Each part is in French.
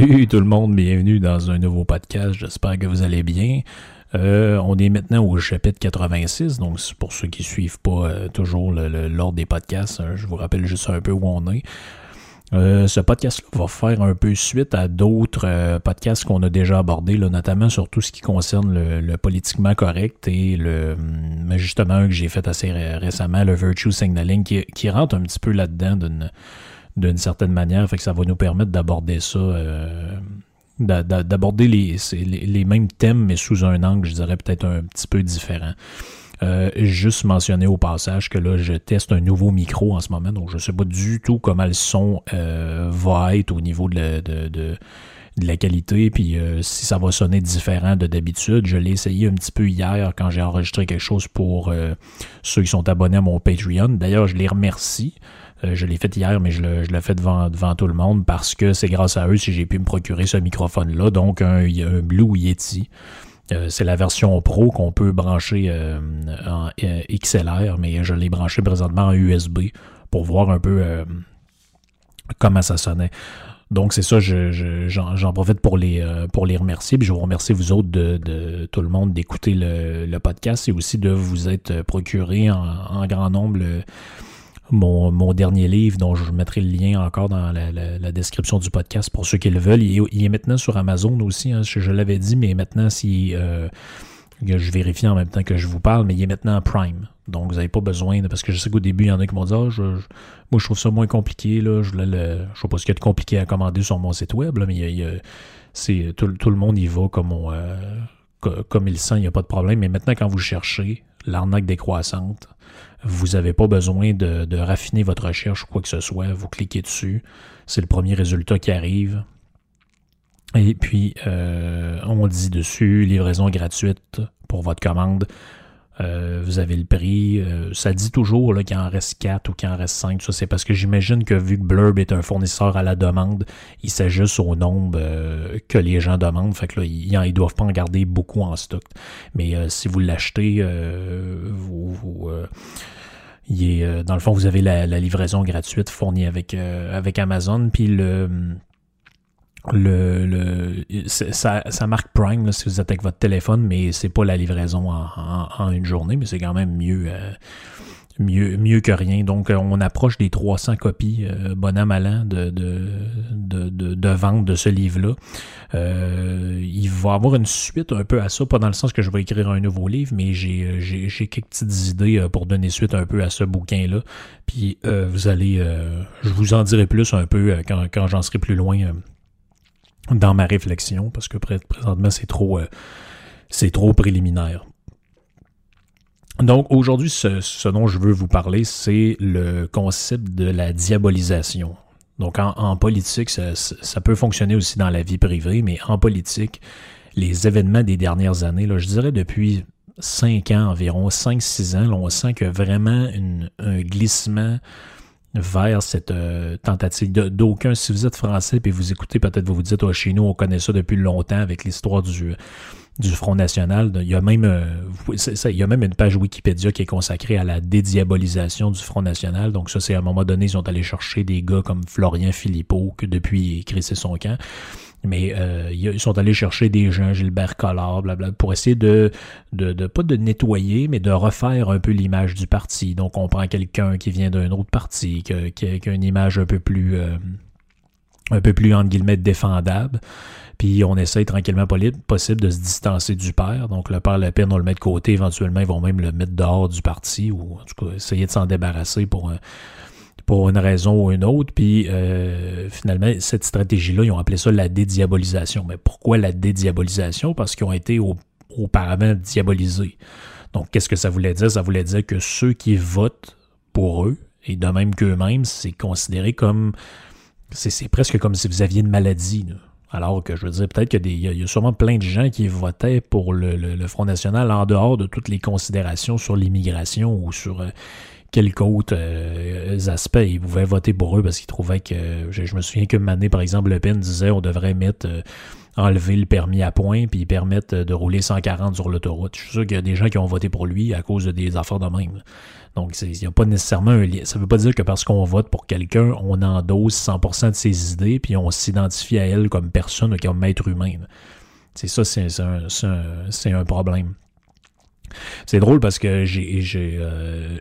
Salut tout le monde, bienvenue dans un nouveau podcast. J'espère que vous allez bien. Euh, on est maintenant au chapitre 86, donc pour ceux qui suivent pas euh, toujours l'ordre des podcasts, hein, je vous rappelle juste un peu où on est. Euh, ce podcast-là va faire un peu suite à d'autres podcasts qu'on a déjà abordés, notamment sur tout ce qui concerne le, politiquement correct et le hum, justement un que j'ai fait assez ré- récemment, le virtue signaling, qui, qui rentre un petit peu là-dedans d'une d'une certaine manière, fait que ça va nous permettre d'aborder ça, euh, d'a- d'a- d'aborder les, les, mêmes thèmes, mais sous un angle, je dirais peut-être un petit peu différent. Euh, juste mentionner au passage que là, je teste un nouveau micro en ce moment, donc je sais pas du tout comment le son euh, va être au niveau de, la- qualité, puis si ça va sonner différent de d'habitude. Je l'ai essayé un petit peu hier quand j'ai enregistré quelque chose pour ceux qui sont abonnés à mon Patreon. D'ailleurs, je les remercie. Euh, je l'ai fait hier, mais je le- je l'ai fait devant, tout le monde parce que c'est grâce à eux si j'ai pu me procurer ce microphone-là. Donc, un, un Blue Yeti. Euh, c'est la version Pro qu'on peut brancher euh, en XLR, mais je l'ai branché présentement en USB pour voir un peu comment ça sonnait. Donc c'est ça, je- je- j'en profite pour les, remercier. Puis je vous remercie vous autres de, tout le monde d'écouter le, le podcast et aussi de vous être procuré en, grand nombre le- mon, dernier livre, dont je mettrai le lien encore dans la, description du podcast pour ceux qui le veulent. Il est, maintenant sur Amazon aussi, hein, je, l'avais dit, mais maintenant, si euh, je vérifie en même temps que je vous parle, mais il est maintenant en Prime. Donc, vous n'avez pas besoin de. Parce que je sais qu'au début, il y en a qui m'ont dit Ah, je- Moi, je trouve ça moins compliqué. Je je sais pas ce qu'il y a de compliqué à commander sur mon site web, là, mais tout, le monde y va comme, on, euh, co- comme il sent, il n'y a pas de problème. Mais maintenant, quand vous cherchez l'arnaque décroissante, vous n'avez pas besoin de, raffiner votre recherche ou quoi que ce soit. Vous cliquez dessus. C'est le premier résultat qui arrive. Et puis, euh, on dit dessus livraison gratuite pour votre commande. Euh, vous avez le prix. Euh, ça dit toujours qu'il en reste 4 ou qu'il en reste 5. Ça, c'est parce que j'imagine que vu que Blurb est un fournisseur à la demande, il s'ajuste au nombre euh, que les gens demandent. Fait que là, ils, ils doivent pas en garder beaucoup en stock. Mais euh, si vous l'achetez, euh, vous, vous, il est, dans le fond, vous avez la, la livraison gratuite fournie avec, avec Amazon. Puis le le, le ça, ça marque Prime si vous êtes avec votre téléphone, mais c'est pas la livraison en, en- une journée, mais c'est quand même mieux, euh, mieux, mieux que rien. Donc, euh, on approche des 300 copies, euh, bon an, de, de, de, de, vente de ce livre-là. Euh, il va avoir une suite un peu à ça, pas dans le sens que je vais écrire un nouveau livre, mais j'ai, j'ai, quelques petites idées pour donner suite un peu à ce bouquin-là. Puis, vous allez, je vous en dirai plus un peu quand, quand j'en serai plus loin. Dans ma réflexion, parce que pré- présentement, c'est trop, euh, trop préliminaire. Donc, aujourd'hui, ce, dont je veux vous parler, c'est le concept de la diabolisation. Donc, en, politique, ça, ça peut fonctionner aussi dans la vie privée, mais en politique, les événements des dernières années, là, je dirais depuis 5 ans environ, 5-6 ans, là, on sent que vraiment une- un glissement vers cette euh, tentative d'aucun. Si vous êtes français et vous écoutez, peut-être vous vous dites, oh, chez nous, on connaît ça depuis longtemps avec l'histoire du, du Front National. Il y, a même, euh, il y a même une page Wikipédia qui est consacrée à la dédiabolisation du Front National. Donc ça, c'est à un moment donné, ils sont allés chercher des gars comme Florian Philippot, que depuis il son camp. Mais euh, ils sont allés chercher des gens, Gilbert Collard, blabla, pour essayer de, de, de, pas de nettoyer, mais de refaire un peu l'image du parti. Donc on prend quelqu'un qui vient d'un autre parti, qui, a une image un peu plus euh, un peu plus entre guillemets défendable. Puis on essaye tranquillement possible de se distancer du père. Donc le père Le Pen, on le met de côté. Éventuellement, ils vont même le mettre dehors du parti ou en tout cas essayer de s'en débarrasser pour un, pour une raison ou une autre. Puis euh, finalement, cette stratégie-là, ils ont appelé ça la dédiabolisation. Mais pourquoi la dédiabolisation? Parce qu'ils ont été auparavant diabolisés. Donc, qu'est-ce que ça voulait dire? Ça voulait dire que ceux qui votent pour eux, et de même qu'eux-mêmes, c'est considéré comme... C'est presque comme si vous aviez une maladie. Alors que je veux dire, peut-être qu'il y, y, a sûrement plein de gens qui votaient pour le, le, Front National en dehors de toutes les considérations sur l'immigration ou sur euh, quelques autres euh, aspects. Ils pouvaient voter pour eux parce qu'ils trouvaient que. Je, me souviens qu'une année, par exemple, Le Pen disait on devrait mettre. Euh, enlever le permis à point puis permettre de rouler 140 sur l'autoroute. Je suis sûr qu'il y a des gens qui ont voté pour lui à cause de des affaires de même. Donc, il n'y a pas nécessairement un lien. Ça ne veut pas dire que parce qu'on vote pour quelqu'un, on endosse 100% de ses idées puis on s'identifie à elle comme personne ou comme être humain. C'est ça, c'est un, un, problème. C'est drôle parce que j'ai euh,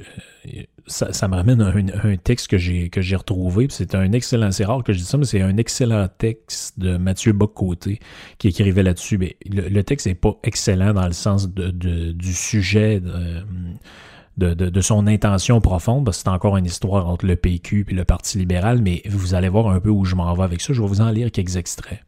ça, me ramène à un, texte que j'ai que j'ai retrouvé. C'est un excellent, c'est rare que je dise ça, mais c'est un excellent texte de Mathieu Boccoté qui écrivait là-dessus. Mais le, texte n'est pas excellent dans le sens de, du sujet. De, de, son intention profonde, parce que c'est encore une histoire entre le PQ et le Parti libéral, mais vous allez voir un peu où je m'en vais avec ça. Je vais vous en lire quelques extraits.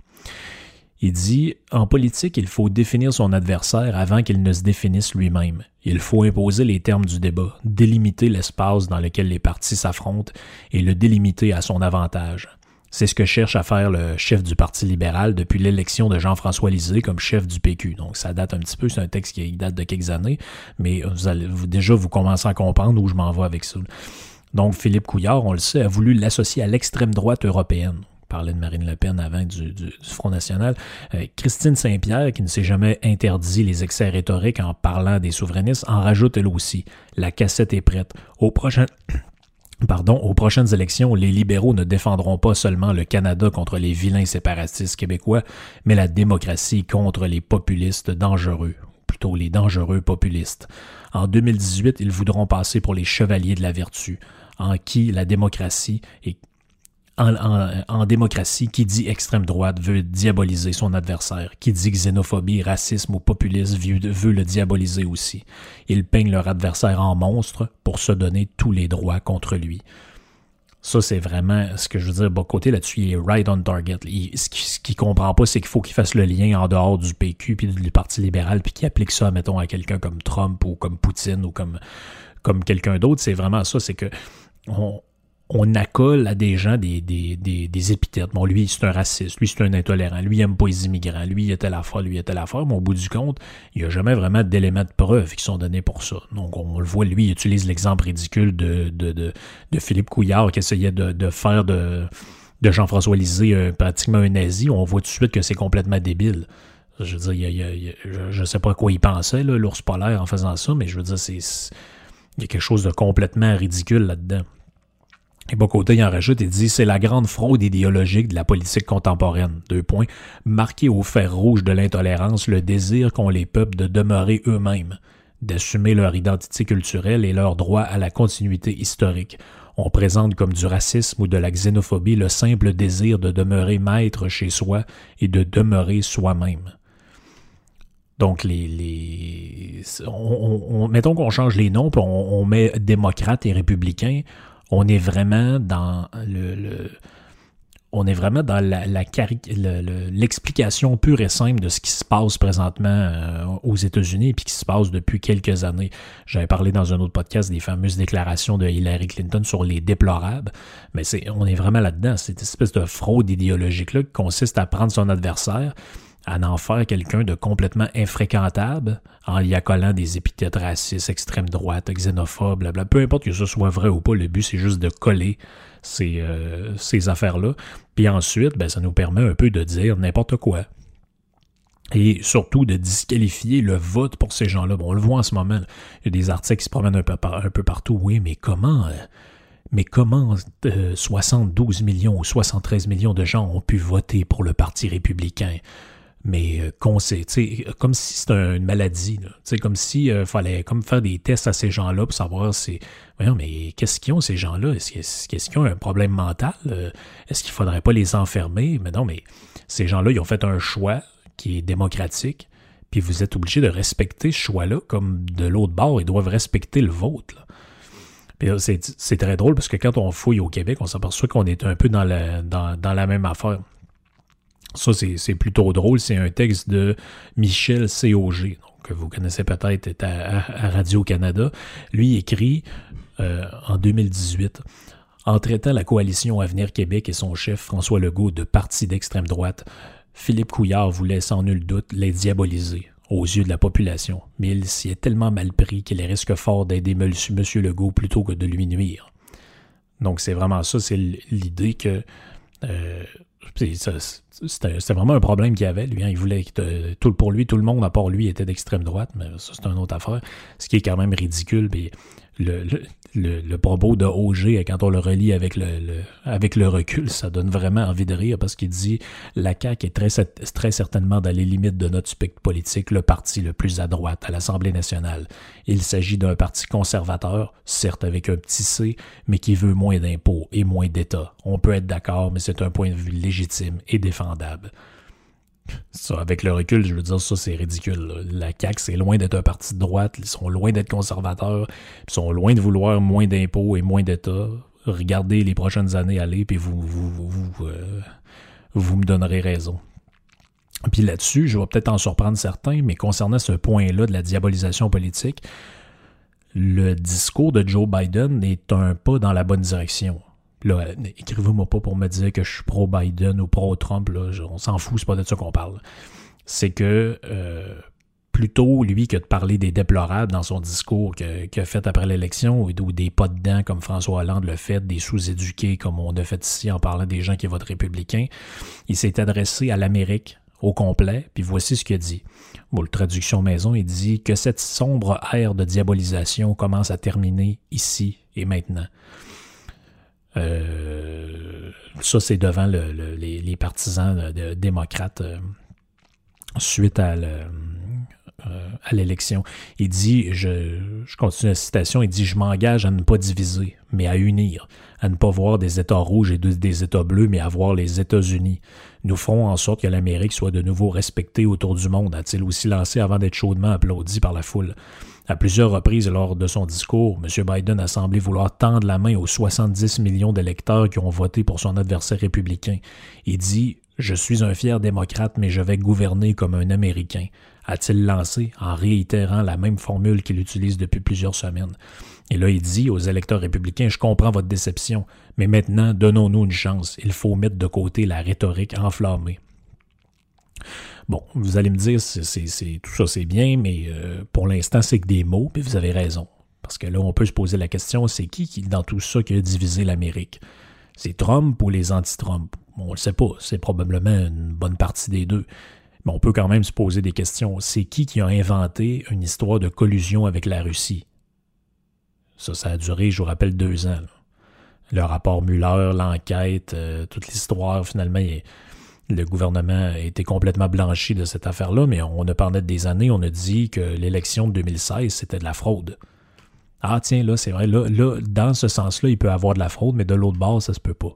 Il dit En politique, il faut définir son adversaire avant qu'il ne se définisse lui-même. Il faut imposer les termes du débat, délimiter l'espace dans lequel les partis s'affrontent et le délimiter à son avantage. C'est ce que cherche à faire le chef du Parti libéral depuis l'élection de Jean-François Lisée comme chef du PQ. Donc ça date un petit peu, c'est un texte qui date de quelques années, mais vous allez, déjà vous commencez à comprendre où je m'en vais avec ça. Donc Philippe Couillard, on le sait, a voulu l'associer à l'extrême droite européenne parlait de Marine Le Pen avant du, Front National. Euh, Christine Saint-Pierre, qui ne s'est jamais interdit les excès rhétoriques en parlant des souverainistes, en rajoute elle aussi. La cassette est prête. Au prochain... Pardon, aux prochaines élections, les libéraux ne défendront pas seulement le Canada contre les vilains séparatistes québécois, mais la démocratie contre les populistes dangereux, plutôt les dangereux populistes. En 2018, ils voudront passer pour les chevaliers de la vertu, en qui la démocratie est en, démocratie, qui dit extrême droite veut diaboliser son adversaire. Qui dit xénophobie, racisme ou populisme veut, le diaboliser aussi. Ils peignent leur adversaire en monstre pour se donner tous les droits contre lui. Ça, c'est vraiment ce que je veux dire. Bon, côté là-dessus, il est right on target. ce qu'il comprend pas, c'est qu'il faut qu'il fasse le lien en dehors du PQ puis du Parti libéral, puis qu'il applique ça, mettons, à quelqu'un comme Trump ou comme Poutine ou comme, quelqu'un d'autre. C'est vraiment ça, c'est que on accole à des gens des, des, des, épithètes. Bon, lui, c'est un raciste, lui, c'est un intolérant, lui, il aime pas les immigrants, lui, il était la foi, lui, il était la foi, mais au bout du compte, il n'y a jamais vraiment d'éléments de preuve qui sont donnés pour ça. Donc, on, le voit, lui, il utilise l'exemple ridicule de, de, de, Philippe Couillard qui essayait de, faire de, de Jean-François Lisée euh, pratiquement un nazi. On voit tout de suite que c'est complètement débile. Je veux dire, je ne sais pas à quoi il pensait, l'ours polaire, en faisant ça, mais je veux dire, c'est il y a quelque chose de complètement ridicule là-dedans. Et Bocoté en rajoute et dit c'est la grande fraude idéologique de la politique contemporaine. Deux points. Marquer au fer rouge de l'intolérance le désir qu'ont les peuples de demeurer eux-mêmes, d'assumer leur identité culturelle et leur droit à la continuité historique. On présente comme du racisme ou de la xénophobie le simple désir de demeurer maître chez soi et de demeurer soi-même. Donc, les, les on, mettons qu'on change les noms, puis on, on met démocrates et républicains on est vraiment dans le, on est vraiment dans la, l'explication pure et simple de ce qui se passe présentement euh, aux États-Unis et puis qui se passe depuis quelques années. J'avais parlé dans un autre podcast des fameuses déclarations de Hillary Clinton sur les déplorables, mais c'est, on est vraiment là-dedans. Cette espèce de fraude idéologique-là qui consiste à prendre son adversaire, à en faire quelqu'un de complètement infréquentable en y accolant des épithètes racistes, extrême droite, xénophobes, blablabla. Peu importe que ce soit vrai ou pas, le but c'est juste de coller ces, euh, ces affaires-là. Puis ensuite, ben, ça nous permet un peu de dire n'importe quoi. Et surtout de disqualifier le vote pour ces gens-là. Bon, on le voit en ce moment. Il y a des articles qui se promènent un peu, partout. Oui, mais comment... Euh, Mais comment 72 millions ou 73 millions de gens ont pu voter pour le Parti républicain? Mais qu'on sait, comme si c'était une maladie, comme si il fallait comme faire des tests à ces gens-là pour savoir si, mais qu'est-ce qu'ils ont ces gens-là? Est-ce qu'ils ont un problème mental? Est-ce qu'il faudrait pas les enfermer? Mais non, mais ces gens-là, ils ont fait un choix qui est démocratique, puis vous êtes obligé de respecter ce choix-là, comme de l'autre bord, ils doivent respecter le vôtre. C'est très drôle parce que quand on fouille au Québec, on s'aperçoit qu'on est un peu dans la, dans, dans la même affaire. Ça, c'est plutôt drôle. C'est un texte de Michel C.O.G., que vous connaissez peut-être, est à, Radio-Canada. Lui écrit euh, en 2018 En traitant la coalition Avenir Québec et son chef François Legault de parti d'extrême droite, Philippe Couillard voulait sans nul doute les diaboliser aux yeux de la population, mais il s'y est tellement mal pris qu'il risque fort d'aider M. Legault plutôt que de lui nuire. Donc c'est vraiment ça, c'est l'idée que euh, c'était vraiment un problème qu'il avait. Lui, hein. il voulait que tout pour lui, tout le monde à part lui était d'extrême droite, mais ça c'est une autre affaire. Ce qui est quand même ridicule. Le, le, le, propos de Auger, quand on le relie avec le, avec le recul, ça donne vraiment envie de rire parce qu'il dit la CAQ est très, très certainement dans les limites de notre spectre politique le parti le plus à droite à l'Assemblée nationale. Il s'agit d'un parti conservateur, certes avec un petit C, mais qui veut moins d'impôts et moins d'État. On peut être d'accord, mais c'est un point de vue légitime et défendable. Ça, avec le recul, je veux dire, ça, c'est ridicule. La CAQ, c'est loin d'être un parti de droite. Ils sont loin d'être conservateurs. Ils sont loin de vouloir moins d'impôts et moins d'État. Regardez les prochaines années aller, puis vous, vous, euh, vous me donnerez raison. Puis là-dessus, je vais peut-être en surprendre certains, mais concernant ce point-là de la diabolisation politique, le discours de Joe Biden est un pas dans la bonne direction. Là, écrivez-moi pas pour me dire que je suis pro-Biden ou pro-Trump. on s'en fout, c'est pas de ça qu'on parle. C'est que euh, plutôt lui que de parler des déplorables dans son discours qu'il a fait après l'élection ou des pas dedans comme François Hollande le fait, des sous-éduqués comme on a fait ici en parlant des gens qui votent républicains, il s'est adressé à l'Amérique au complet, puis voici ce qu'il a dit. Bon, le traduction maison, il dit que cette sombre ère de diabolisation commence à terminer ici et maintenant. Euh, ça, c'est devant les, partisans démocrates euh, suite à euh, à l'élection. Il dit, je, je, continue la citation, il dit, je m'engage à ne pas diviser, mais à unir, à ne pas voir des États rouges et des États bleus, mais à voir les États-Unis. Nous ferons en sorte que l'Amérique soit de nouveau respectée autour du monde, a-t-il aussi lancé avant d'être chaudement applaudi par la foule. À plusieurs reprises lors de son discours, M. Biden a semblé vouloir tendre la main aux 70 millions d'électeurs qui ont voté pour son adversaire républicain. Il dit Je suis un fier démocrate, mais je vais gouverner comme un Américain a-t-il lancé en réitérant la même formule qu'il utilise depuis plusieurs semaines. Et là, il dit aux électeurs républicains, je comprends votre déception, mais maintenant, donnons-nous une chance. Il faut mettre de côté la rhétorique enflammée. Bon, vous allez me dire, c'est, tout ça c'est bien, mais euh, pour l'instant, c'est que des mots, puis vous avez raison. Parce que là, on peut se poser la question, c'est qui, dans tout ça qui a divisé l'Amérique? C'est Trump ou les anti-Trump? on ne le sait pas, c'est probablement une bonne partie des deux. Mais on peut quand même se poser des questions. C'est qui qui a inventé une histoire de collusion avec la Russie? Ça, ça a duré, je vous rappelle, deux ans. Le rapport Muller, l'enquête, euh, toute l'histoire, finalement, le gouvernement a été complètement blanchi de cette affaire-là, mais on a parlé des années, on a dit que l'élection de 2016, c'était de la fraude. Ah tiens, là, c'est vrai, là, dans ce sens-là, il peut y avoir de la fraude, mais de l'autre bord, ça se peut pas.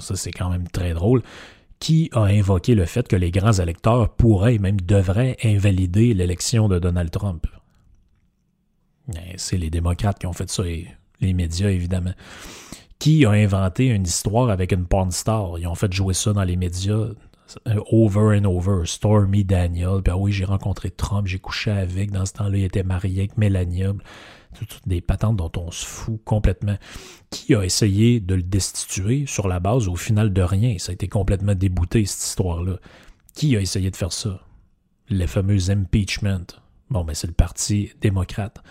ça, c'est quand même très drôle qui a invoqué le fait que les grands électeurs pourraient même devraient invalider l'élection de Donald Trump? Eh, c'est les démocrates qui ont fait ça et les médias, évidemment. Qui a inventé une histoire avec une porn star? Ils ont fait jouer ça dans les médias euh, over and over. Stormy Daniel. Ben oui, j'ai rencontré Trump, j'ai couché avec. Dans ce temps-là, il était marié avec Melania des patentes dont on se fout complètement. Qui a essayé de le destituer sur la base au final de rien? Ça a été complètement débouté, cette histoire-là. Qui a essayé de faire ça? Les fameux impeachment. Bon, mais c'est le Parti démocrate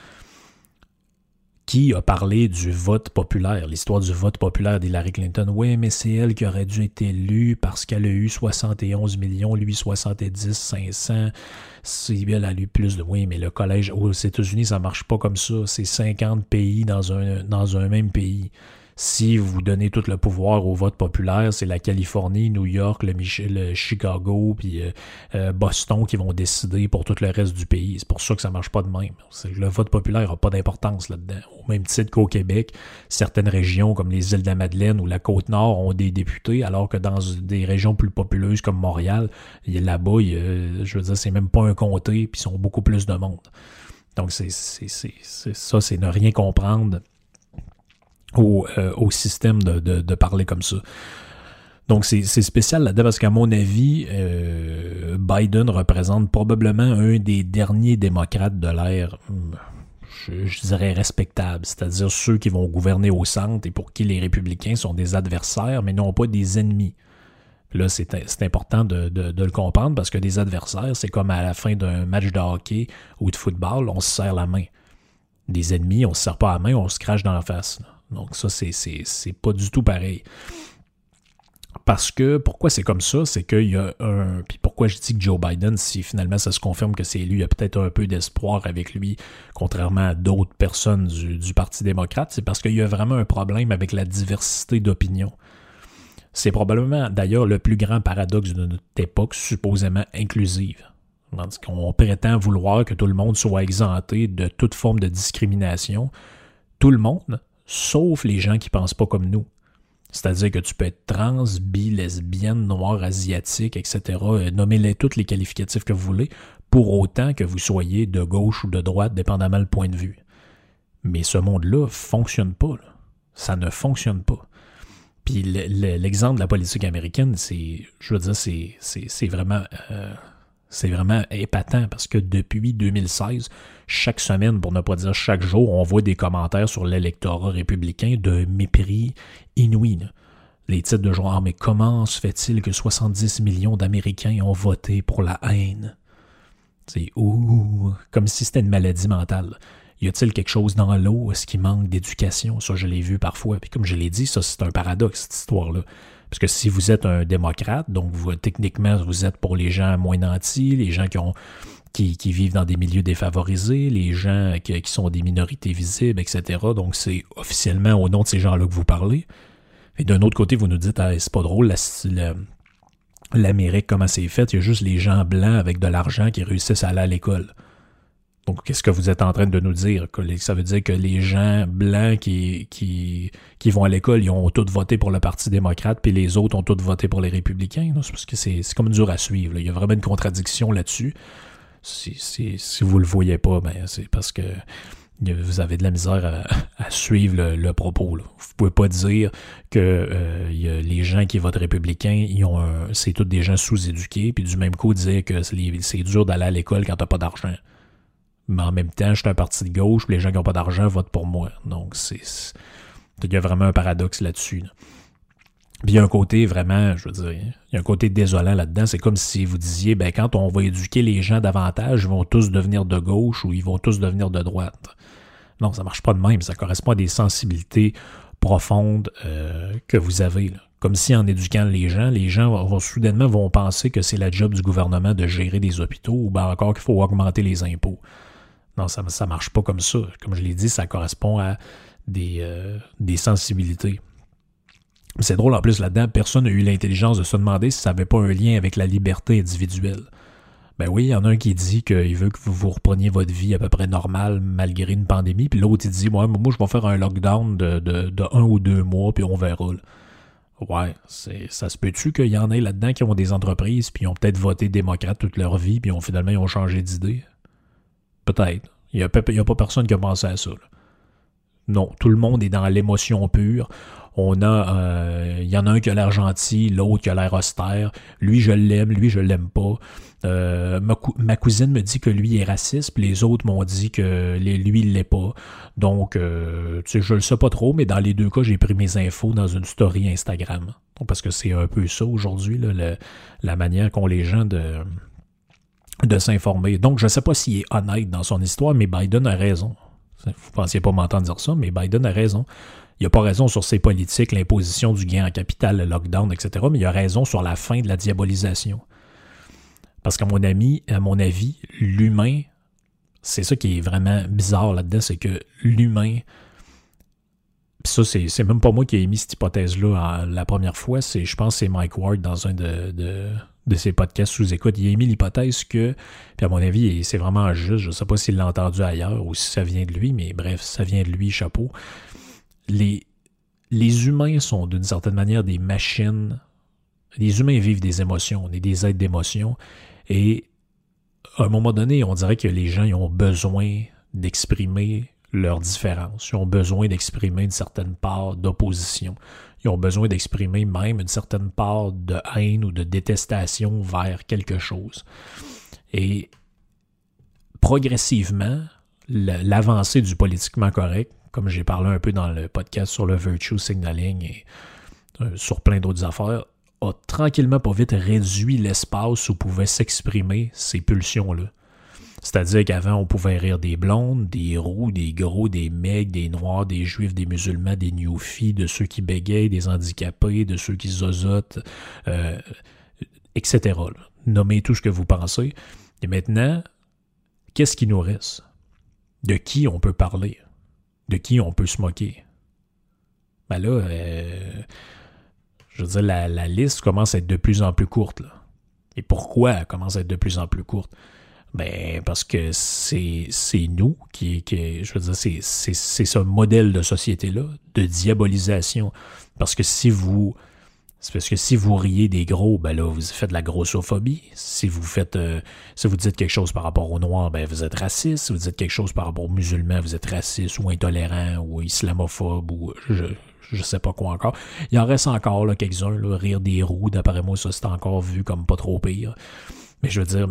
qui a parlé du vote populaire, l'histoire du vote populaire d'Hillary Clinton. Oui, mais c'est elle qui aurait dû être élue parce qu'elle a eu 71 millions, lui 70, 500. Si elle a eu plus de... Oui, mais le collège aux États-Unis, ça marche pas comme ça. C'est 50 pays dans un, dans un même pays. Si vous donnez tout le pouvoir au vote populaire, c'est la Californie, New York, le, Chicago, puis euh, euh, Boston qui vont décider pour tout le reste du pays. C'est pour ça que ça marche pas de même. Le vote populaire n'a pas d'importance là-dedans. Au même titre qu'au Québec, certaines régions comme les îles de la Madeleine ou la Côte-Nord ont des députés, alors que dans des régions plus populeuses comme Montréal, là-bas, je veux dire, c'est même pas un comté, puis ils sont beaucoup plus de monde. Donc, c'est ça, c'est ne rien comprendre au, euh, au système de, parler comme ça. Donc, c'est spécial là-dedans parce qu'à mon avis, euh, Biden représente probablement un des derniers démocrates de l'ère, je, dirais, respectable, c'est-à-dire ceux qui vont gouverner au centre et pour qui les républicains sont des adversaires, mais non pas des ennemis. Là, c'est important de, le comprendre parce que des adversaires, c'est comme à la fin d'un match de hockey ou de football, on se serre la main. Des ennemis, on se serre pas la main, on se crache dans la face. Donc ça, c'est pas du tout pareil. Parce que, pourquoi c'est comme ça, c'est qu'il y a un... Puis pourquoi je dis que Joe Biden, si finalement ça se confirme que c'est lui, il y a peut-être un peu d'espoir avec lui, contrairement à d'autres personnes du, du Parti démocrate, c'est parce qu'il y a vraiment un problème avec la diversité d'opinion. C'est probablement d'ailleurs le plus grand paradoxe de notre époque supposément inclusive. qu'on prétend vouloir que tout le monde soit exempté de toute forme de discrimination. Tout le monde, sauf les gens qui pensent pas comme nous. C'est-à-dire que tu peux être trans, bi, lesbienne, noire, asiatique, etc. Euh, nommez-les tous les qualificatifs que vous voulez, pour autant que vous soyez de gauche ou de droite, dépendamment le point de vue. Mais ce monde-là fonctionne pas. Ça ne fonctionne pas. Puis l'exemple de la politique américaine, c'est, je veux dire, c'est, c'est, vraiment, euh, c'est vraiment épatant parce que depuis 2016, chaque semaine, pour ne pas dire chaque jour, on voit des commentaires sur l'électorat républicain de mépris inouï. Les titres de genre, ah, mais comment se fait-il que 70 millions d'Américains ont voté pour la haine? C'est ouh, comme si c'était une maladie mentale. Y a-t-il quelque chose dans l'eau? Est-ce qu'il manque d'éducation? Ça, je l'ai vu parfois. Puis comme je l'ai dit, ça, c'est un paradoxe, cette histoire-là. Parce que si vous êtes un démocrate, donc techniquement, vous êtes pour les gens moins nantis, les gens qui vivent dans des milieux défavorisés, les gens qui, sont des minorités visibles, etc. Donc c'est officiellement au nom de ces gens-là que vous parlez. Et d'un autre côté, vous nous dites, ah, c'est pas drôle, l'Amérique, comment c'est fait, il y a juste les gens blancs avec de l'argent qui réussissent à aller à l'école. Donc, qu'est-ce que vous êtes en train de nous dire? Ça veut dire que les gens blancs qui, qui, qui vont à l'école, ils ont tous voté pour le Parti démocrate, puis les autres ont tous voté pour les républicains. C'est parce que c'est comme dur à suivre. Il y a vraiment une contradiction là-dessus. Si, si, si vous le voyez pas, ben c'est parce que vous avez de la misère à, suivre le, propos. Là. Vous pouvez pas dire que euh, les gens qui votent républicain, c'est tous des gens sous-éduqués, puis du même coup dire que c'est dur d'aller à l'école quand t'as pas d'argent mais en même temps, je suis un parti de gauche, les gens qui n'ont pas d'argent votent pour moi. Donc, c'est. Il y a vraiment un paradoxe là-dessus. Puis il y a un côté vraiment, je veux dire, il y a un côté désolant là-dedans. C'est comme si vous disiez, ben quand on va éduquer les gens davantage, ils vont tous devenir de gauche ou ils vont tous devenir de droite. Non, ça marche pas de même. Ça correspond à des sensibilités profondes euh, que vous avez. Comme si en éduquant les gens, les gens vont, soudainement vont penser que c'est la job du gouvernement de gérer des hôpitaux ou bien encore qu'il faut augmenter les impôts. Non, ça ne marche pas comme ça. Comme je l'ai dit, ça correspond à des, euh, des sensibilités. C'est drôle en plus là-dedans, personne n'a eu l'intelligence de se demander si ça n'avait pas un lien avec la liberté individuelle. Ben oui, il y en a un qui dit qu'il veut que vous repreniez votre vie à peu près normale malgré une pandémie, puis l'autre il dit moi, moi je vais faire un lockdown de, un ou deux mois, puis on verra. Ouais, ça se peut-tu qu'il y en ait là-dedans qui ont des entreprises, puis ont peut-être voté démocrate toute leur vie, puis ont, finalement ils ont changé d'idée? Peut-être. Il n'y a, pas personne qui a pensé à ça. Non, tout le monde est dans l'émotion pure. On a, euh, il y en a un qui a l'air gentil, l'autre qui a l'air austère. Lui, je l'aime, lui, je l'aime pas. Euh, ma, cousine me dit que lui est raciste, puis les autres m'ont dit que lui, il l'est pas. Donc, euh, tu sais, je le sais pas trop, mais dans les deux cas, j'ai pris mes infos dans une story Instagram. Parce que c'est un peu ça aujourd'hui, la manière qu'ont les gens de de s'informer. Donc, je ne sais pas s'il est honnête dans son histoire, mais Biden a raison. Vous ne pensiez pas m'entendre dire ça, mais Biden a raison. Il n'a pas raison sur ses politiques, l'imposition du gain en capital, le lockdown, etc., mais il a raison sur la fin de la diabolisation. Parce qu'à mon ami, à mon avis, l'humain, c'est ça qui est vraiment bizarre là-dedans, c'est que l'humain ça, c'est même pas moi qui ai émis cette hypothèse-là la première fois. C'est, je pense c'est Mike Ward dans un de, ses podcasts sous écoute. Il a émis l'hypothèse que, puis à mon avis, c'est vraiment juste. Je sais pas s'il l'a entendu ailleurs ou si ça vient de lui, mais bref, ça vient de lui, chapeau. Les, humains sont d'une certaine manière des machines. Les humains vivent des émotions. On est des êtres d'émotions. Et à un moment donné, on dirait que les gens ont besoin d'exprimer leurs différences. Ils ont besoin d'exprimer une certaine part d'opposition. Ils ont besoin d'exprimer même une certaine part de haine ou de détestation vers quelque chose. Et progressivement, l'avancée du politiquement correct, comme j'ai parlé un peu dans le podcast sur le virtue signaling et euh, sur plein d'autres affaires, a tranquillement pas vite réduit l'espace où pouvaient s'exprimer ces pulsions-là. C'est-à-dire qu'avant, on pouvait rire des blondes, des roux, des gros, des mecs, des noirs, des juifs, des musulmans, des newfies, de ceux qui bégayent, des handicapés, de ceux qui zozotent, euh, etc. Nommez tout ce que vous pensez. Et maintenant, qu'est-ce qui nous reste? De qui on peut parler? De qui on peut se moquer? Ben là, euh, je veux dire, la, liste commence à être de plus en plus courte. Et pourquoi elle commence à être de plus en plus courte? Ben, parce que c'est, c'est nous qui, qui, je veux dire, c'est, c'est, c'est ce modèle de société-là, de diabolisation. Parce que si vous, c'est parce que si vous riez des gros, ben là, vous faites de la grossophobie. Si vous faites, euh, si vous dites quelque chose par rapport aux noirs, ben vous êtes raciste. Si vous dites quelque chose par rapport aux musulmans, vous êtes raciste ou intolérant ou islamophobe ou je, je sais pas quoi encore. Il en reste encore, là, quelques-uns, là, rire des roues, d'après moi, ça c'est encore vu comme pas trop pire. Mais je veux dire,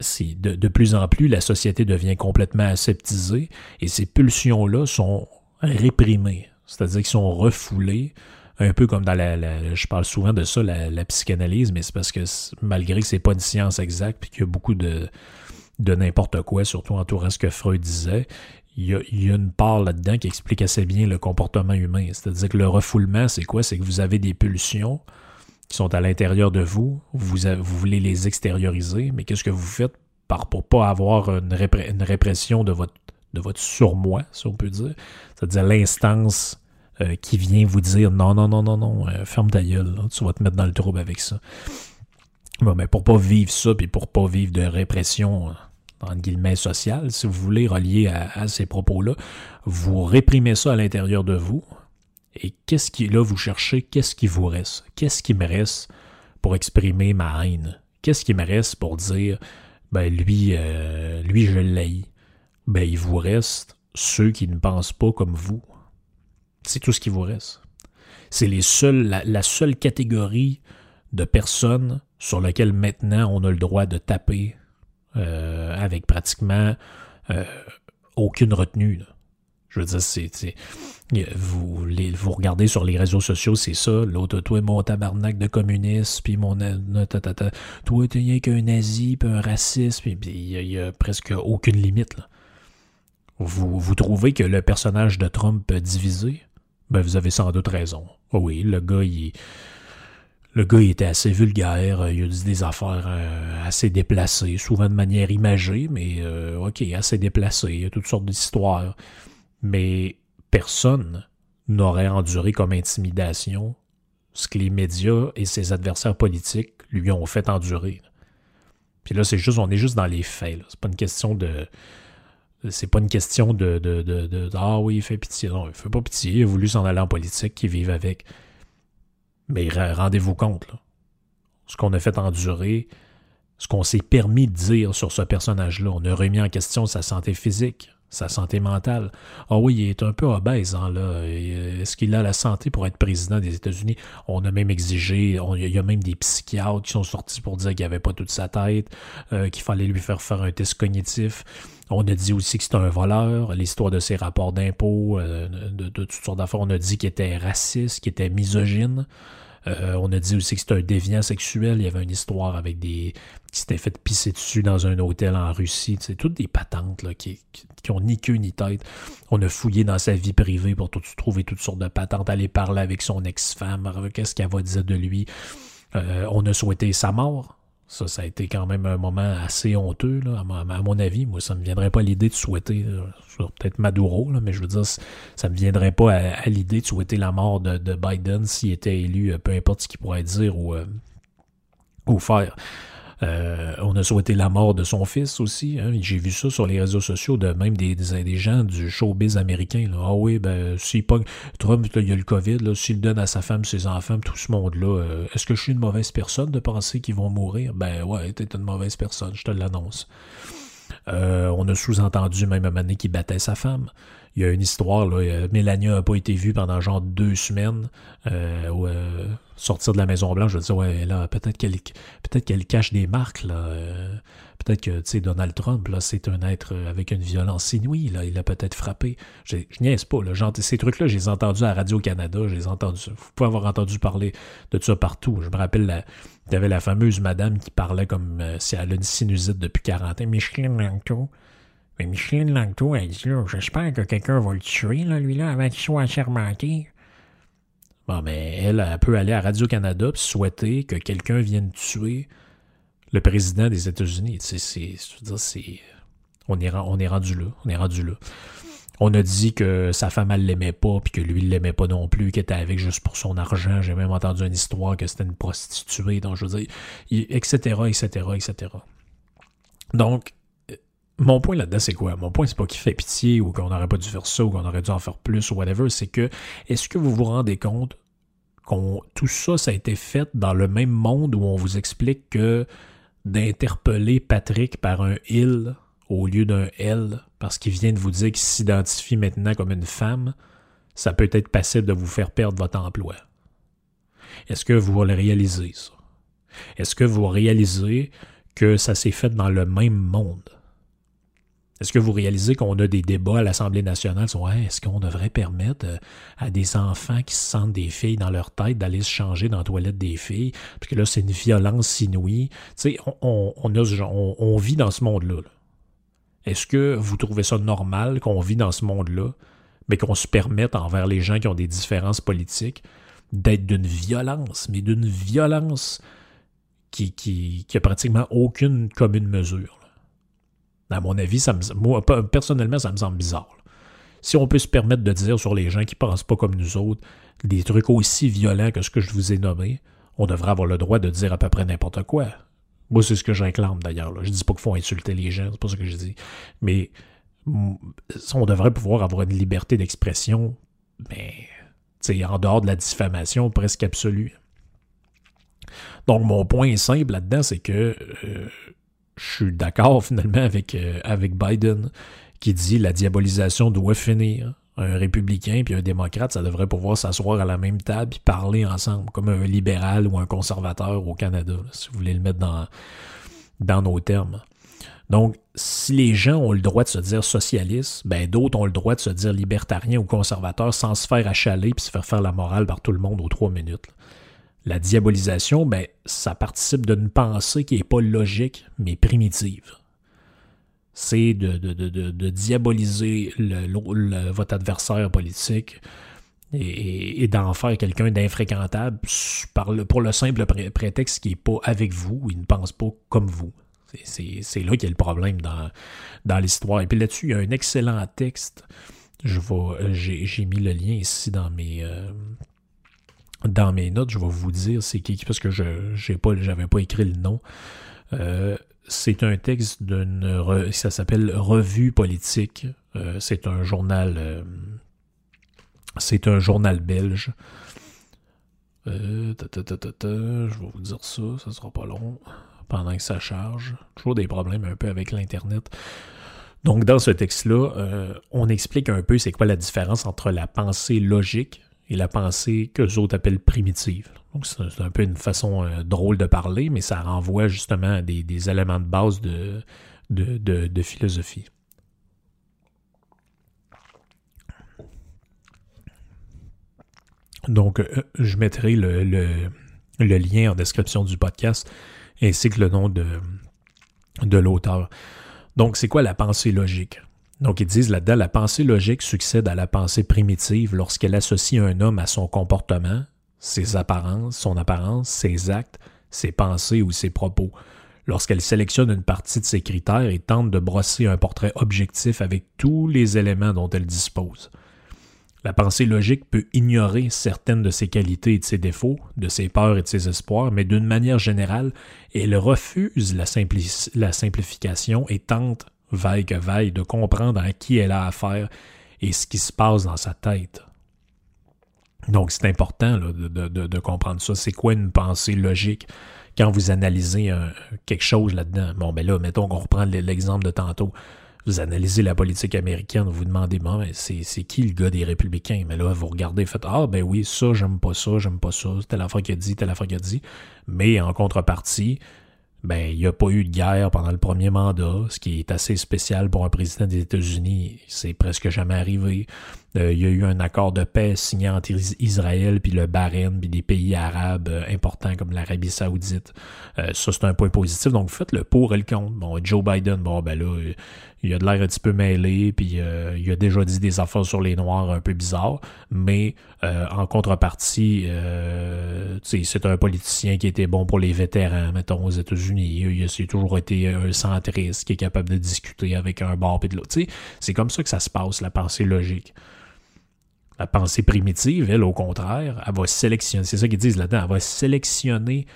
de, plus en plus, la société devient complètement aseptisée et ces pulsions-là sont réprimées, c'est-à-dire qu'ils sont refoulées, un peu comme dans la, je parle souvent de ça, la, psychanalyse, mais c'est parce que malgré que c'est pas une science exacte, puis qu'il y a beaucoup de, n'importe quoi, surtout entourant ce que Freud disait, il y a une part là-dedans qui explique assez bien le comportement humain. C'est-à-dire que le refoulement, c'est quoi? C'est que vous avez des pulsions, qui sont à l'intérieur de vous, vous, voulez les extérioriser, mais qu'est-ce que vous faites par, pour pas avoir une, répression de votre, surmoi, si on peut dire, c'est-à-dire l'instance euh, qui vient vous dire non, non, non, non, non, euh, ferme ta gueule, tu vas te mettre dans le trouble avec ça. Bon, mais pour pas vivre ça, puis pour pas vivre de répression, euh, entre guillemets, sociale, si vous voulez, relier à ces propos-là, vous réprimez ça à l'intérieur de vous, et qu'est-ce qui, là, vous cherchez, qu'est-ce qui vous reste? Qu'est-ce qui me reste pour exprimer ma haine? Qu'est-ce qui me reste pour dire, ben, lui, euh, lui, je l'ai. Ben, il vous reste ceux qui ne pensent pas comme vous. C'est tout ce qui vous reste. C'est la, seule catégorie de personnes sur laquelle maintenant on a le droit de taper euh, avec pratiquement euh, aucune retenue. Je veux dire, c'est vous, les, vous regardez sur les réseaux sociaux, c'est ça. L'autre, toi, mon tabarnak de communiste, puis mon. toi, t'es rien qu'un nazi, puis un raciste, puis il y, a presque aucune limite. Vous, vous trouvez que le personnage de Trump peut diviser? Ben, vous avez sans doute raison. Oui, le gars, il. Le gars, il était assez vulgaire, il a dit des affaires euh, assez déplacées, souvent de manière imagée, mais euh, ok, assez déplacées, il y a toutes sortes d'histoires. Mais personne n'aurait enduré comme intimidation ce que les médias et ses adversaires politiques lui ont fait endurer. Puis là, c'est juste, on est juste dans les faits. C'est pas une question de. C'est pas une question de, de, de, Ah oui, il fait pitié. Non, il fait pas pitié. Il a voulu s'en aller en politique, il vive avec. Mais rendez-vous compte, là. Ce qu'on a fait endurer, ce qu'on s'est permis de dire sur ce personnage-là, on a remis en question sa santé physique, sa santé mentale. Ah oui, il est un peu obèse, hein, là. Euh, est-ce qu'il a la santé pour être président des États-Unis? On a même exigé, il y a même des psychiatres qui sont sortis pour dire qu'il avait pas toute sa tête, euh, qu'il fallait lui faire faire un test cognitif. On a dit aussi que c'était un voleur, l'histoire de ses rapports d'impôts, euh, de, toutes sortes d'affaires. On a dit qu'il était raciste, qu'il était misogyne. Euh, on a dit aussi que c'était un déviant sexuel. Il y avait une histoire avec des. qui s'était fait pisser dessus dans un hôtel en Russie. C'est toutes des patentes là, qui, qui, ont ni queue ni tête. On a fouillé dans sa vie privée pour trouver toutes sortes de patentes, aller parler avec son ex-femme, qu'est-ce qu'elle va dire de lui. Euh, on a souhaité sa mort. Ça, ça a été quand même un moment assez honteux, là, à, mon avis. Moi, ça ne me viendrait pas à l'idée de souhaiter, peut-être Maduro, là, mais je veux dire, ça ne me viendrait pas à, l'idée de souhaiter la mort de, Biden s'il était élu, euh, peu importe ce qu'il pourrait dire ou, euh, ou faire. Euh, on a souhaité la mort de son fils aussi. Hein. J'ai vu ça sur les réseaux sociaux de même des, des, gens du showbiz américain. Ah oui, ben si pas Trump, il y a le COVID, s'il donne à sa femme, ses enfants, tout ce monde-là, euh, est-ce que je suis une mauvaise personne de penser qu'ils vont mourir? Ben ouais, t'es une mauvaise personne, je te l'annonce. Euh, on a sous-entendu même un moment qu'il battait sa femme. Il y a une histoire, là, Mélania n'a pas été vue pendant genre deux semaines. Euh, sortir de la Maison Blanche, je veux dire, ouais, là, peut-être qu'elle peut-être qu'elle cache des marques, là. Euh, peut-être que, tu sais, Donald Trump, là, c'est un être avec une violence inouïe, là. Il a peut-être frappé. Je, je niaise pas, là. Genre, ces trucs-là, j'ai entendu à Radio-Canada, j'ai entendu. Vous pouvez avoir entendu parler de ça partout. Je me rappelle, la, il y avait la fameuse madame qui parlait comme euh, si elle a une sinusite depuis 40 ans. Micheline Langto. Mais Micheline Langto, elle dit, j'espère que quelqu'un va le tuer, là, lui-là, avant qu'il soit assermenté. Bon, mais elle, elle peut aller à Radio-Canada et souhaiter que quelqu'un vienne tuer le président des États-Unis. On est, on est rendu là. On est rendu là. On a dit que sa femme, elle l'aimait pas, puis que lui, il l'aimait pas non plus, qu'il était avec juste pour son argent. J'ai même entendu une histoire que c'était une prostituée, donc je veux dire, etc., etc., etc. Donc, mon point là-dedans, c'est quoi? Mon point, c'est pas qu'il fait pitié ou qu'on n'aurait pas dû faire ça ou qu'on aurait dû en faire plus ou whatever. C'est que, est-ce que vous vous rendez compte tout ça, ça a été fait dans le même monde où on vous explique que d'interpeller Patrick par un il au lieu d'un elle, parce qu'il vient de vous dire qu'il s'identifie maintenant comme une femme, ça peut être passible de vous faire perdre votre emploi. Est-ce que vous le réaliser, ça? Est-ce que vous réalisez que ça s'est fait dans le même monde? Est-ce que vous réalisez qu'on a des débats à l'Assemblée nationale sur est-ce qu'on devrait permettre euh, à des enfants qui se sentent des filles dans leur tête d'aller se changer dans la toilette des filles? Parce que là, c'est une violence inouïe. Tu sais, on, vit dans ce monde-là. Est-ce que vous trouvez ça normal qu'on vit dans ce monde-là, mais qu'on se permette envers les gens qui ont des différences politiques d'être d'une violence, mais d'une violence qui, qui, qui pratiquement aucune commune mesure? À mon avis, moi, personnellement, ça me semble bizarre. Si on peut se permettre de dire sur les gens qui ne pensent pas comme nous autres des trucs aussi violents que ce que je vous ai nommé, on devrait avoir le droit de dire à peu près n'importe quoi. Moi, c'est ce que j'inclame d'ailleurs. Je dis pas qu'il faut insulter les gens, c'est pas ce que je dis. Mais on devrait pouvoir avoir une liberté d'expression, mais en dehors de la diffamation presque absolue. Donc, mon point simple là-dedans, c'est que euh, je suis d'accord finalement avec, euh, avec Biden qui dit la diabolisation doit finir. Un républicain puis un démocrate, ça devrait pouvoir s'asseoir à la même table et parler ensemble, comme un libéral ou un conservateur au Canada, si vous voulez le mettre dans, dans nos termes. Donc, si les gens ont le droit de se dire socialiste, ben d'autres ont le droit de se dire libertarien ou conservateur sans se faire achaler puis se faire faire la morale par tout le monde aux trois minutes. La diabolisation, ben, ça participe d'une pensée qui n'est pas logique, mais primitive. C'est de, diaboliser votre adversaire politique et, d'en faire quelqu'un d'infréquentable pour le simple prétexte qu'il n'est pas avec vous ou il ne pense pas comme vous. C'est là qu'il y a le problème dans, l'histoire. Et puis là-dessus, il y a un excellent texte. J'ai mis le lien ici dans mes, euh, dans mes notes, je vais vous dire c'est qui, parce que je n'avais pas, pas écrit le nom. Euh, c'est un texte d'une. Ça s'appelle Revue politique. Euh, c'est un journal. Euh, c'est un journal belge. je vais vous dire ça, ça sera pas long. Pendant que ça charge. Toujours des problèmes un peu avec l'Internet. Donc, dans ce texte-là, on explique un peu c'est quoi la différence entre la pensée logique et la pensée que les autres appellent primitive. Donc c'est un peu une façon euh, drôle de parler, mais ça renvoie justement à des, éléments de base de, philosophie. Donc, euh, je mettrai le, lien en description du podcast ainsi que le nom de l'auteur. Donc, c'est quoi la pensée logique? Donc, ils disent là-dedans, la pensée logique succède à la pensée primitive lorsqu'elle associe un homme à son comportement, ses apparences, son apparence, ses actes, ses pensées ou ses propos. lorsqu'elle sélectionne une partie de ses critères et tente de brosser un portrait objectif avec tous les éléments dont elle dispose. La pensée logique peut ignorer certaines de ses qualités et de ses défauts, de ses peurs et de ses espoirs, mais d'une manière générale, elle refuse la, la simplification et tente, vaille que vaille, de comprendre à qui elle a affaire et ce qui se passe dans sa tête. Donc, c'est important de, comprendre ça. C'est quoi une pensée logique quand vous analysez quelque chose là-dedans? Bon, ben là, mettons qu'on reprend l'exemple de tantôt. Vous analysez la politique américaine, vous vous demandez, bon, c'est qui le gars des républicains? Mais là, vous regardez, faites, ah, ben oui, ça, j'aime pas ça, j'aime pas ça, telle affaire qu'il a dit, telle affaire qu'il a dit. Mais en contrepartie, ben, il n'y a pas eu de guerre pendant le premier mandat, ce qui est assez spécial pour un président des États-Unis. C'est presque jamais arrivé. Euh, il y a eu un accord de paix signé entre Israël puis le Bahreïn puis des pays arabes euh, importants comme l'Arabie Saoudite. Euh, ça, c'est un point positif. Donc, faites le pour et le contre. Bon, Joe Biden, bon, ben là, il a de l'air un petit peu mêlé, puis il a déjà dit des affaires sur les Noirs un peu bizarres, mais en contrepartie, c'est un politicien qui était bon pour les vétérans, mettons, aux États-Unis. Il, a toujours été un centriste qui est capable de discuter avec un bord et de l'autre. C'est comme ça que ça se passe, la pensée logique. La pensée primitive, elle, au contraire, elle va sélectionner, c'est ça qu'ils disent là-dedans, elle va sélectionner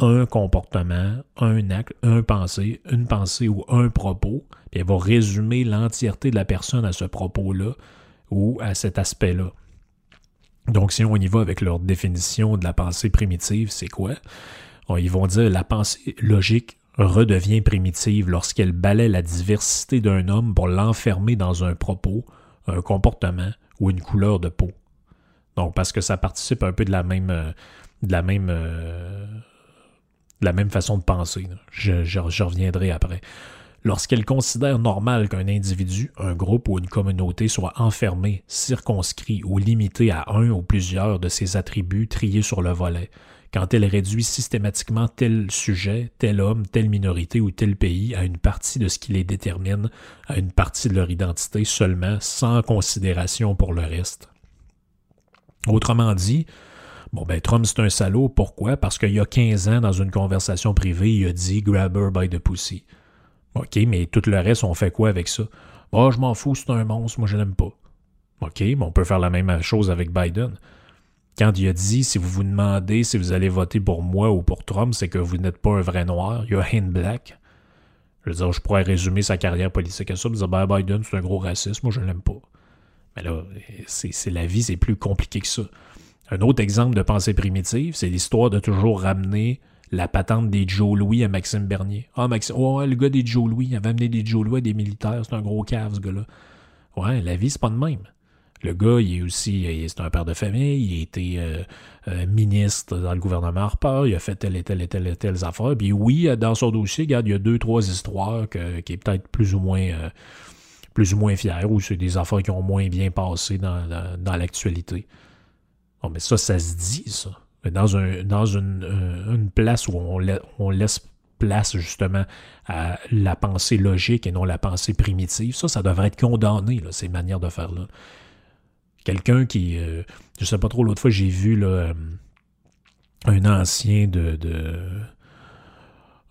un comportement, un acte, un pensée, une pensée ou un propos, puis elle va résumer l'entièreté de la personne à ce propos-là ou à cet aspect-là. Donc, si on y va avec leur définition de la pensée primitive, c'est quoi? Ils vont dire la pensée logique redevient primitive lorsqu'elle balaie la diversité d'un homme pour l'enfermer dans un propos, un comportement ou une couleur de peau. Donc, parce que ça participe un peu de la même, euh, de la même, euh, de la même façon de penser. Je, reviendrai après. Lorsqu'elle considère normal qu'un individu, un groupe ou une communauté soit enfermé, circonscrit ou limité à un ou plusieurs de ses attributs triés sur le volet, quand elle réduit systématiquement tel sujet, tel homme, telle minorité ou tel pays à une partie de ce qui les détermine, à une partie de leur identité seulement, sans considération pour le reste. Autrement dit, bon ben Trump c'est un salaud, pourquoi? Parce qu'il y a 15 ans, dans une conversation privée, il a dit Grab her by the pussy. OK, mais tout le reste, on fait quoi avec ça? oh, je m'en fous, c'est un monstre, moi je l'aime pas. OK, mais on peut faire la même chose avec Biden quand il a dit si vous vous demandez si vous allez voter pour moi ou pour Trump, c'est que vous n'êtes pas un vrai noir, you're hand black. Je veux dire, je pourrais résumer sa carrière politique à ça, dire ben, Biden, c'est un gros raciste, moi je l'aime pas. Mais là, c'est la vie, c'est plus compliqué que ça. Un autre exemple de pensée primitive, c'est l'histoire de toujours ramener la patente des Joe Louis à Maxime Bernier. Ah, Maxime, oh, le gars des Joe Louis, il avait amené des Joe Louis à des militaires, c'est un gros cave, ce gars-là. Ouais, la vie, c'est pas de même. Le gars, il est aussi, c'est un père de famille, il a été euh, euh, ministre dans le gouvernement Harper, il a fait telle et telle et telle et telle affaires. Puis oui, dans son dossier, regarde, il y a deux, trois histoires qui est peut-être plus ou moins euh, plus ou moins ou c'est des affaires qui ont moins bien passé dans, l'actualité. Bon, mais ça, ça se dit, ça. Dans, un, dans une, place où on, laisse place justement à la pensée logique et non la pensée primitive, ça, ça devrait être condamné, ces manières de faire là. Quelqu'un qui. Euh, je sais pas trop, l'autre fois, j'ai vu euh, un ancien de,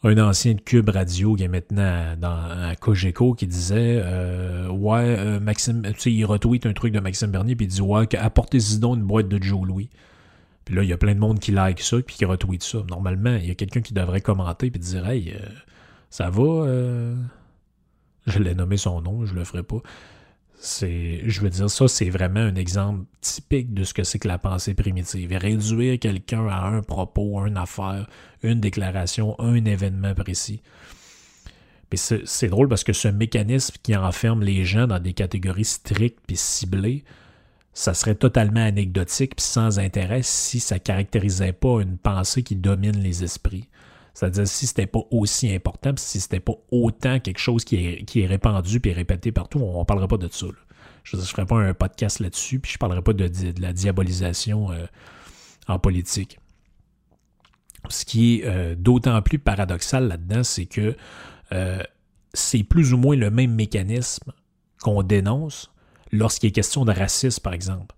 un ancien de Cube Radio qui est maintenant dans, à Cogeco qui disait euh, Ouais, Maxime, tu sais, il retweet un truc de Maxime Bernier, puis il dit Ouais, apportez-y donc une boîte de Joe Louis. Puis là, il y a plein de monde qui like ça, puis qui retweet ça. Normalement, il y a quelqu'un qui devrait commenter, puis dire Hey, ça va Je l'ai nommé son nom, je le ferai pas. C'est, je veux dire, ça, c'est vraiment un exemple typique de ce que c'est que la pensée primitive. Réduire quelqu'un à un propos, une affaire, une déclaration, un événement précis. C'est, drôle parce que ce mécanisme qui enferme les gens dans des catégories strictes puis ciblées, ça serait totalement anecdotique puis sans intérêt si ça caractérisait pas une pensée qui domine les esprits. C'est-à-dire si c'était pas aussi important, si c'était pas autant quelque chose qui est, répandu et répété partout, on ne parlerait pas de ça. Je ne ferais pas un podcast là-dessus, puis je ne parlerais pas de, la diabolisation euh, en politique. Ce qui est euh, d'autant plus paradoxal là-dedans, c'est que euh, c'est plus ou moins le même mécanisme qu'on dénonce lorsqu'il est question de racisme, par exemple.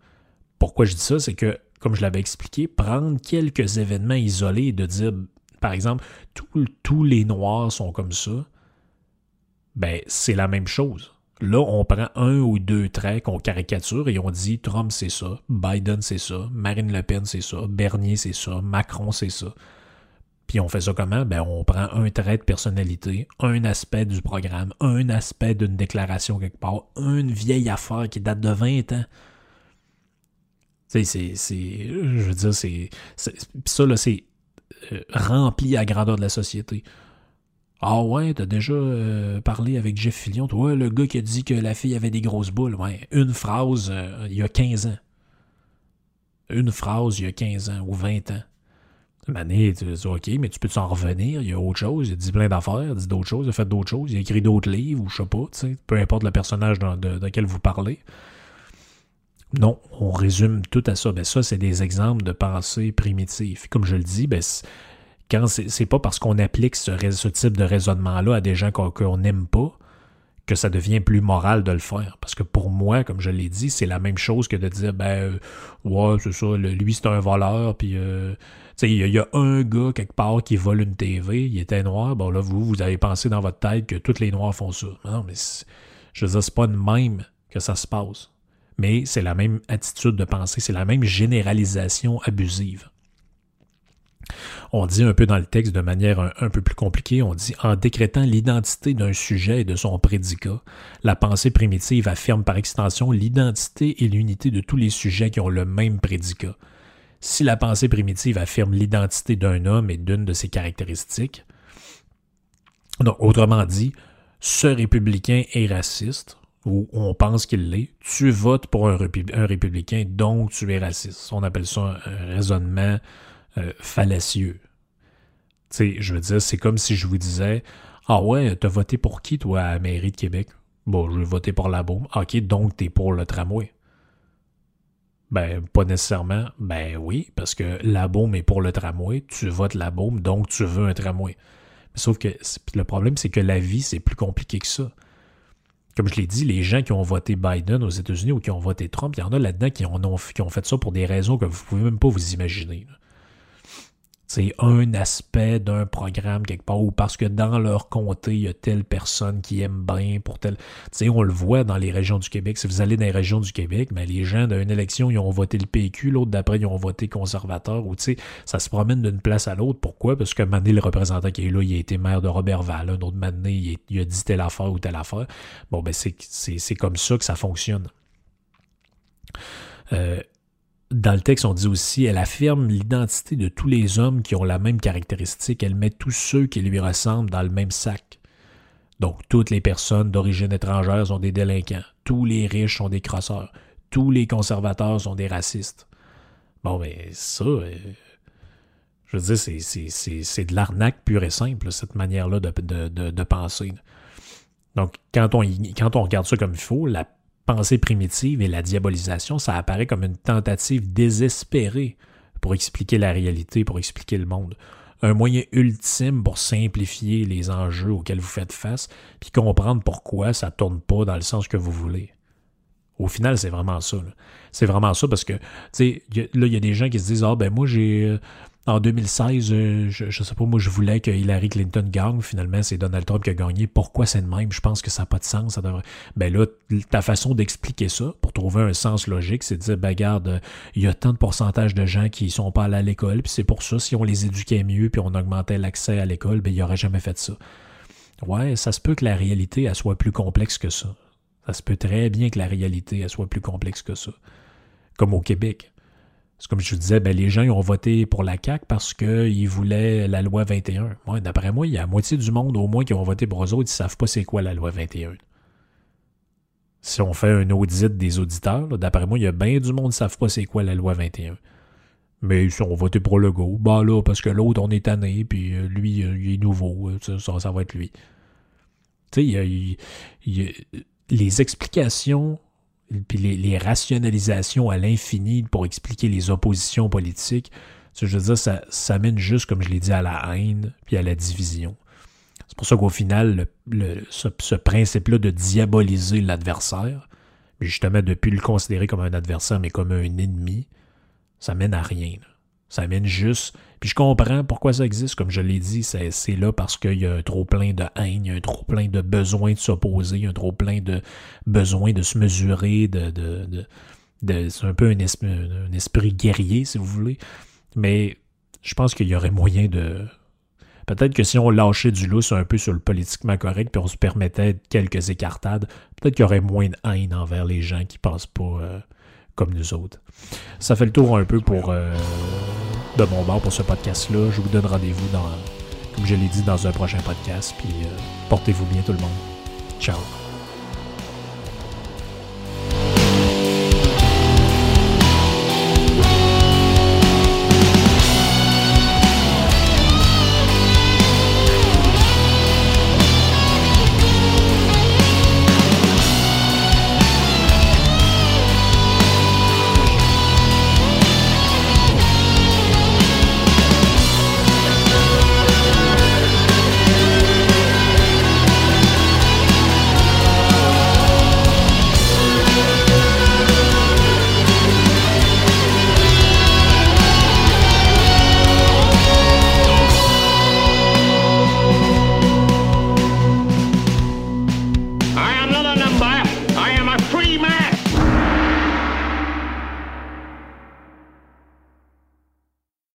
Pourquoi je dis ça? C'est que, comme je l'avais expliqué, prendre quelques événements isolés et de dire par exemple, tous les Noirs sont comme ça, ben, c'est la même chose. Là, on prend un ou deux traits qu'on caricature et on dit Trump c'est ça, Biden c'est ça, Marine Le Pen c'est ça, Bernier c'est ça, Macron c'est ça. Puis on fait ça comment? Ben, on prend un trait de personnalité, un aspect du programme, un aspect d'une déclaration quelque part, une vieille affaire qui date de 20 ans. Tu sais, c'est. Je veux dire, c'est. Ça, là, c'est rempli à grandeur de la société. Ah ouais, t'as déjà euh, parlé avec Jeff Fillion, toi, le gars qui a dit que la fille avait des grosses boules. Ouais, une phrase euh, il y a 15 ans. Une phrase il y a 15 ans ou 20 ans. Mané, tu dis, OK, mais tu peux t'en revenir, il y a autre chose, il a dit plein d'affaires, il a dit d'autres choses, il a fait d'autres choses, il a écrit d'autres livres, ou je sais pas, peu importe le personnage dans, de, vous parlez. Non, on résume tout à ça. Ben ça, c'est des exemples de pensée primitive. Comme je le dis, ben, quand c'est pas parce qu'on applique ce, type de raisonnement-là à des gens qu'on n'aime pas que ça devient plus moral de le faire. Parce que pour moi, comme je l'ai dit, c'est la même chose que de dire, ben, euh, ouais, c'est ça, lui, c'est un voleur, puis, euh, il y, a un gars quelque part qui vole une TV, il était noir, bon là, vous, vous avez pensé dans votre tête que tous les noirs font ça. Non, mais je veux dire, c'est pas de même que ça se passe. Mais c'est la même attitude de pensée, c'est la même généralisation abusive. On dit un peu dans le texte de manière un, peu plus compliquée, on dit en décrétant l'identité d'un sujet et de son prédicat, la pensée primitive affirme par extension l'identité et l'unité de tous les sujets qui ont le même prédicat. Si la pensée primitive affirme l'identité d'un homme et d'une de ses caractéristiques, donc autrement dit, ce républicain est raciste, ou on pense qu'il l'est, tu votes pour un, républicain, donc tu es raciste. On appelle ça un raisonnement euh, fallacieux. Tu sais, je veux dire, c'est comme si je vous disais Ah ouais, t'as voté pour qui, toi, à la mairie de Québec Bon, je vais voter pour la bombe. Ok, donc t'es pour le tramway. Ben, pas nécessairement. Ben oui, parce que la bombe est pour le tramway, tu votes la bombe, donc tu veux un tramway. Sauf que le problème, c'est que la vie, c'est plus compliqué que ça. Comme je l'ai dit, les gens qui ont voté Biden aux États-Unis ou qui ont voté Trump, il y en a là-dedans qui, ont, fait ça pour des raisons que vous pouvez même pas vous imaginer c'est un aspect d'un programme quelque part ou parce que dans leur comté, il y a telle personne qui aime bien pour tel. Tu sais, on le voit dans les régions du Québec. Si vous allez dans les régions du Québec, mais ben, les gens d'une élection, ils ont voté le PQ, l'autre d'après, ils ont voté conservateur ou tu sais, ça se promène d'une place à l'autre. Pourquoi? Parce que Mané, le représentant qui est là, il a été maire de Robertval. Un autre Mané, il, a dit telle affaire ou telle affaire. Bon, ben, c'est comme ça que ça fonctionne. Euh, dans le texte, on dit aussi, elle affirme l'identité de tous les hommes qui ont la même caractéristique. Elle met tous ceux qui lui ressemblent dans le même sac. Donc, toutes les personnes d'origine étrangère sont des délinquants. Tous les riches sont des crosseurs. Tous les conservateurs sont des racistes. Bon, mais ça, euh, je veux dire, c'est de l'arnaque pure et simple, cette manière-là de, penser. Donc, quand on, quand on regarde ça comme il faut, la pensée primitive et la diabolisation, ça apparaît comme une tentative désespérée pour expliquer la réalité, pour expliquer le monde. Un moyen ultime pour simplifier les enjeux auxquels vous faites face, puis comprendre pourquoi ça tourne pas dans le sens que vous voulez. Au final, c'est vraiment ça. C'est vraiment ça parce que, tu sais, là, il y a des gens qui se disent Ah, ben moi, j'ai euh, en 2016, euh, je, ne sais pas, moi je voulais que Hillary Clinton gagne. Finalement, c'est Donald Trump qui a gagné. Pourquoi c'est de même? Je pense que ça n'a pas de sens. Ça devrait... Ben là, ta façon d'expliquer ça, pour trouver un sens logique, c'est de dire, ben regarde, euh, il y a tant de pourcentage de gens qui sont pas allés à l'école, puis c'est pour ça, si on les éduquait mieux, puis on augmentait l'accès à l'école, ben il aurait jamais fait ça. Ouais, ça se peut que la réalité, soit plus complexe que ça. Ça se peut très bien que la réalité, soit plus complexe que ça. Comme au Québec. Comme je vous disais, ben, les gens ont voté pour la CAQ parce qu'ils voulaient la loi 21. Moi, D'après moi, il y a la moitié du monde au moins qui ont voté pour eux autres, ils ne savent pas c'est quoi la loi 21. Si on fait un audit des auditeurs, d'après moi, il y a bien du monde qui ne savent pas c'est quoi la loi 21. Mais ils ont voté pour le go. Bah là, parce que l'autre, on est tanné, puis euh, lui, euh, il est nouveau. Euh, ça, ça, va être lui. Tu sais, les explications puis les, rationalisations à l'infini pour expliquer les oppositions politiques, je veux ça, mène juste, comme je l'ai dit, à la haine puis à la division. C'est pour ça qu'au final, ce, principe-là de diaboliser l'adversaire, justement de ne plus le considérer comme un adversaire, mais comme un ennemi, ça mène à rien. Ça amène juste. Puis je comprends pourquoi ça existe. Comme je l'ai dit, c'est là parce qu'il y a un trop plein de haine, il y a un trop plein de besoin de s'opposer, il y a un trop plein de besoin de se mesurer, de. c'est un peu un esprit, un esprit guerrier, si vous voulez. Mais je pense qu'il y aurait moyen de. Peut-être que si on lâchait du lousse un peu sur le politiquement correct, puis on se permettait quelques écartades, peut-être qu'il y aurait moins de haine envers les gens qui pensent pas. Euh, comme nous autres. Ça fait le tour un peu pour euh, de mon bord pour ce podcast-là. Je vous donne rendez-vous dans, comme je l'ai dit, dans un prochain podcast. Puis euh, portez-vous bien tout le monde. Ciao.